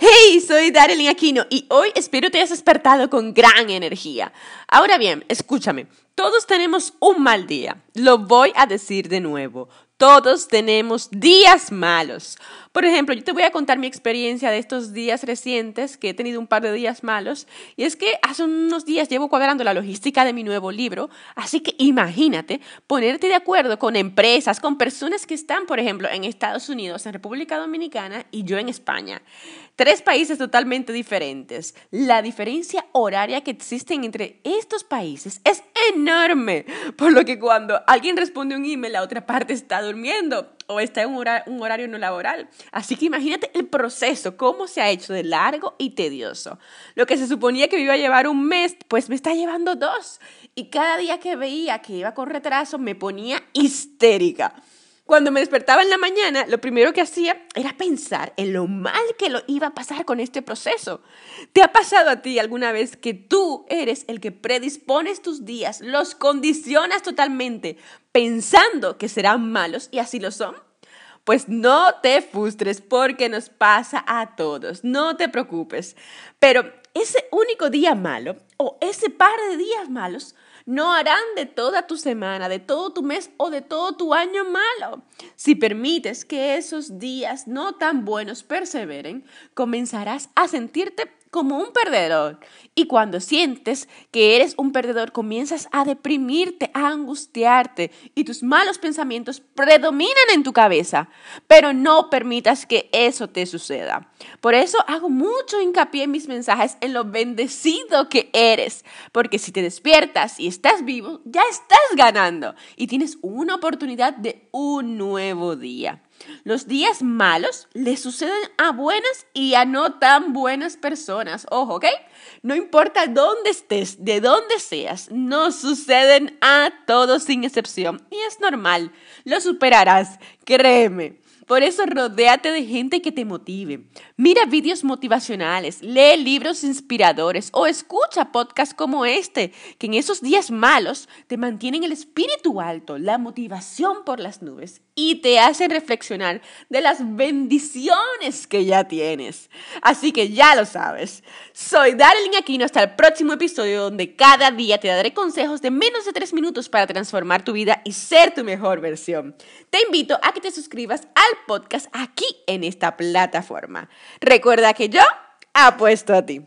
Hey, soy Darlene Aquino y hoy espero te hayas despertado con gran energía. Ahora bien, escúchame, todos tenemos un mal día. Lo voy a decir de nuevo. Todos tenemos días malos. Por ejemplo, yo te voy a contar mi experiencia de estos días recientes, que he tenido un par de días malos, y es que hace unos días llevo cuadrando la logística de mi nuevo libro, así que imagínate ponerte de acuerdo con empresas, con personas que están, por ejemplo, en Estados Unidos, en República Dominicana y yo en España. Tres países totalmente diferentes. La diferencia horaria que existe entre estos países es enorme, por lo que cuando alguien responde un email, la otra parte está durmiendo o está en un horario, no laboral. Así que imagínate el proceso, cómo se ha hecho de largo y tedioso. Lo que se suponía que me iba a llevar un mes, pues me está llevando dos. Y cada día que veía que iba con retraso, me ponía histérica. Cuando me despertaba en la mañana, lo primero que hacía era pensar en lo mal que lo iba a pasar con este proceso. ¿Te ha pasado a ti alguna vez que tú eres el que predispones tus días, los condicionas totalmente, pensando que serán malos y así lo son? Pues no te frustres porque nos pasa a todos, no te preocupes. Pero ese único día malo o ese par de días malos no harán de toda tu semana, de todo tu mes o de todo tu año malo. Si permites que esos días no tan buenos perseveren, comenzarás a sentirte como un perdedor. Y cuando sientes que eres un perdedor, comienzas a deprimirte, a angustiarte y tus malos pensamientos predominan en tu cabeza. Pero no permitas que eso te suceda. Por eso hago mucho hincapié en mis mensajes en lo bendecido que eres. Porque si te despiertas y estás vivo, ya estás ganando y tienes una oportunidad de un nuevo día. Los días malos le suceden a buenas y a no tan buenas personas. Ojo, ¿ok? No importa dónde estés, de dónde seas, no suceden a todos sin excepción. Y es normal, lo superarás, créeme. Por eso rodéate de gente que te motive. Mira vídeos motivacionales, lee libros inspiradores o escucha podcasts como este, que en esos días malos te mantienen el espíritu alto, la motivación por las nubes y te hacen reflexionar de las bendiciones que ya tienes. Así que ya lo sabes. Soy Darlene Aquino hasta el próximo episodio donde cada día te daré consejos de menos de tres minutos para transformar tu vida y ser tu mejor versión. Te invito a que te suscribas al podcast aquí en esta plataforma. Recuerda que yo apuesto a ti.